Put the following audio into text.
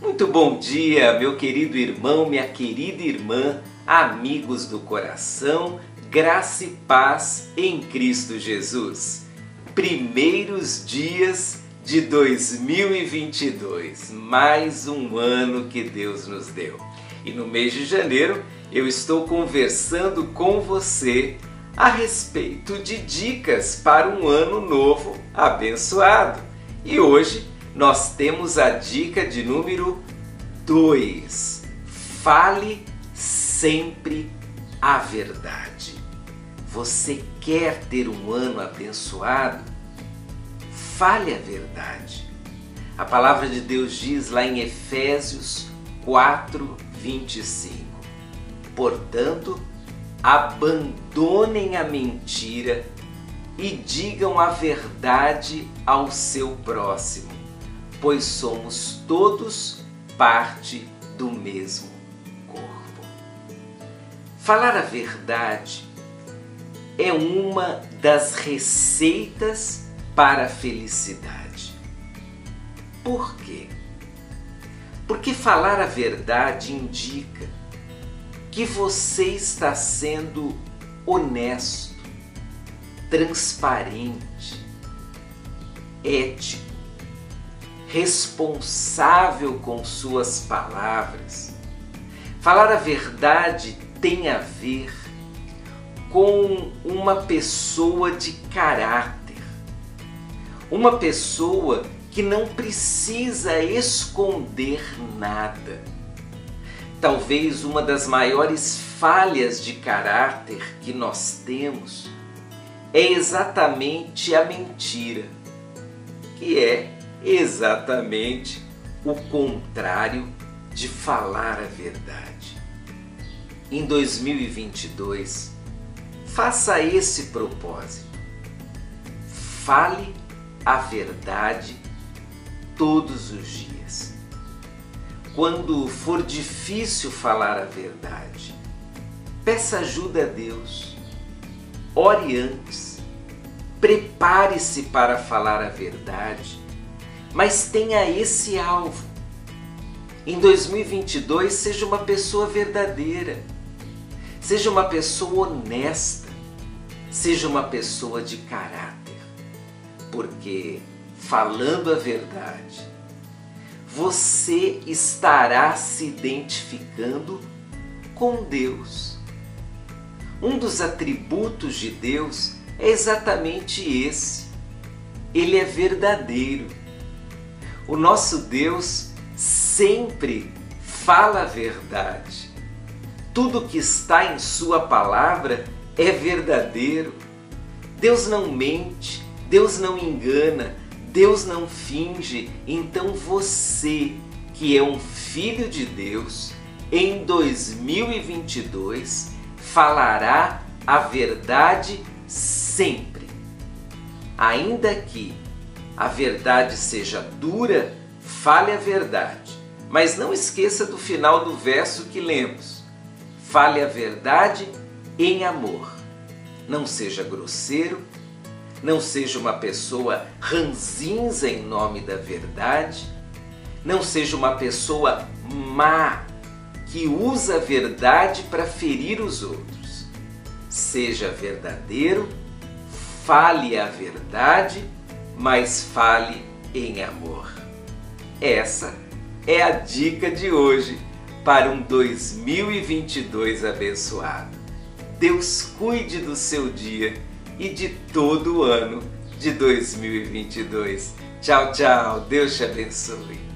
Muito bom dia, meu querido irmão, minha querida irmã, amigos do coração, graça e paz em Cristo Jesus. Primeiros dias de 2022, mais um ano que Deus nos deu. E no mês de janeiro eu estou conversando com você a respeito de dicas para um ano novo abençoado. E hoje nós temos a dica de número 2. Fale sempre a verdade. Você quer ter um ano abençoado? Fale a verdade. A palavra de Deus diz lá em Efésios 4, 25: Portanto, abandonem a mentira e digam a verdade ao seu próximo pois somos todos parte do mesmo corpo. Falar a verdade é uma das receitas para a felicidade. Por quê? Porque falar a verdade indica que você está sendo honesto, transparente, ético responsável com suas palavras. Falar a verdade tem a ver com uma pessoa de caráter, uma pessoa que não precisa esconder nada. Talvez uma das maiores falhas de caráter que nós temos é exatamente a mentira, que é exatamente o contrário de falar a verdade. Em 2022, faça esse propósito. Fale a verdade todos os dias. Quando for difícil falar a verdade, peça ajuda a Deus. Ore antes. Prepare-se para falar a verdade mas tenha esse alvo. Em 2022, seja uma pessoa verdadeira, seja uma pessoa honesta, seja uma pessoa de caráter, porque falando a verdade, você estará se identificando com Deus. Um dos atributos de Deus é exatamente esse. Ele é verdadeiro. O nosso Deus sempre fala a verdade. Tudo que está em Sua palavra é verdadeiro. Deus não mente, Deus não engana, Deus não finge. Então você, que é um filho de Deus, em 2022 falará a verdade sempre. Ainda que a verdade seja dura, fale a verdade. Mas não esqueça do final do verso que lemos. Fale a verdade em amor. Não seja grosseiro, não seja uma pessoa ranzinza em nome da verdade, não seja uma pessoa má que usa a verdade para ferir os outros. Seja verdadeiro, fale a verdade mas fale em amor. Essa é a dica de hoje para um 2022 abençoado. Deus cuide do seu dia e de todo o ano de 2022. Tchau, tchau. Deus te abençoe.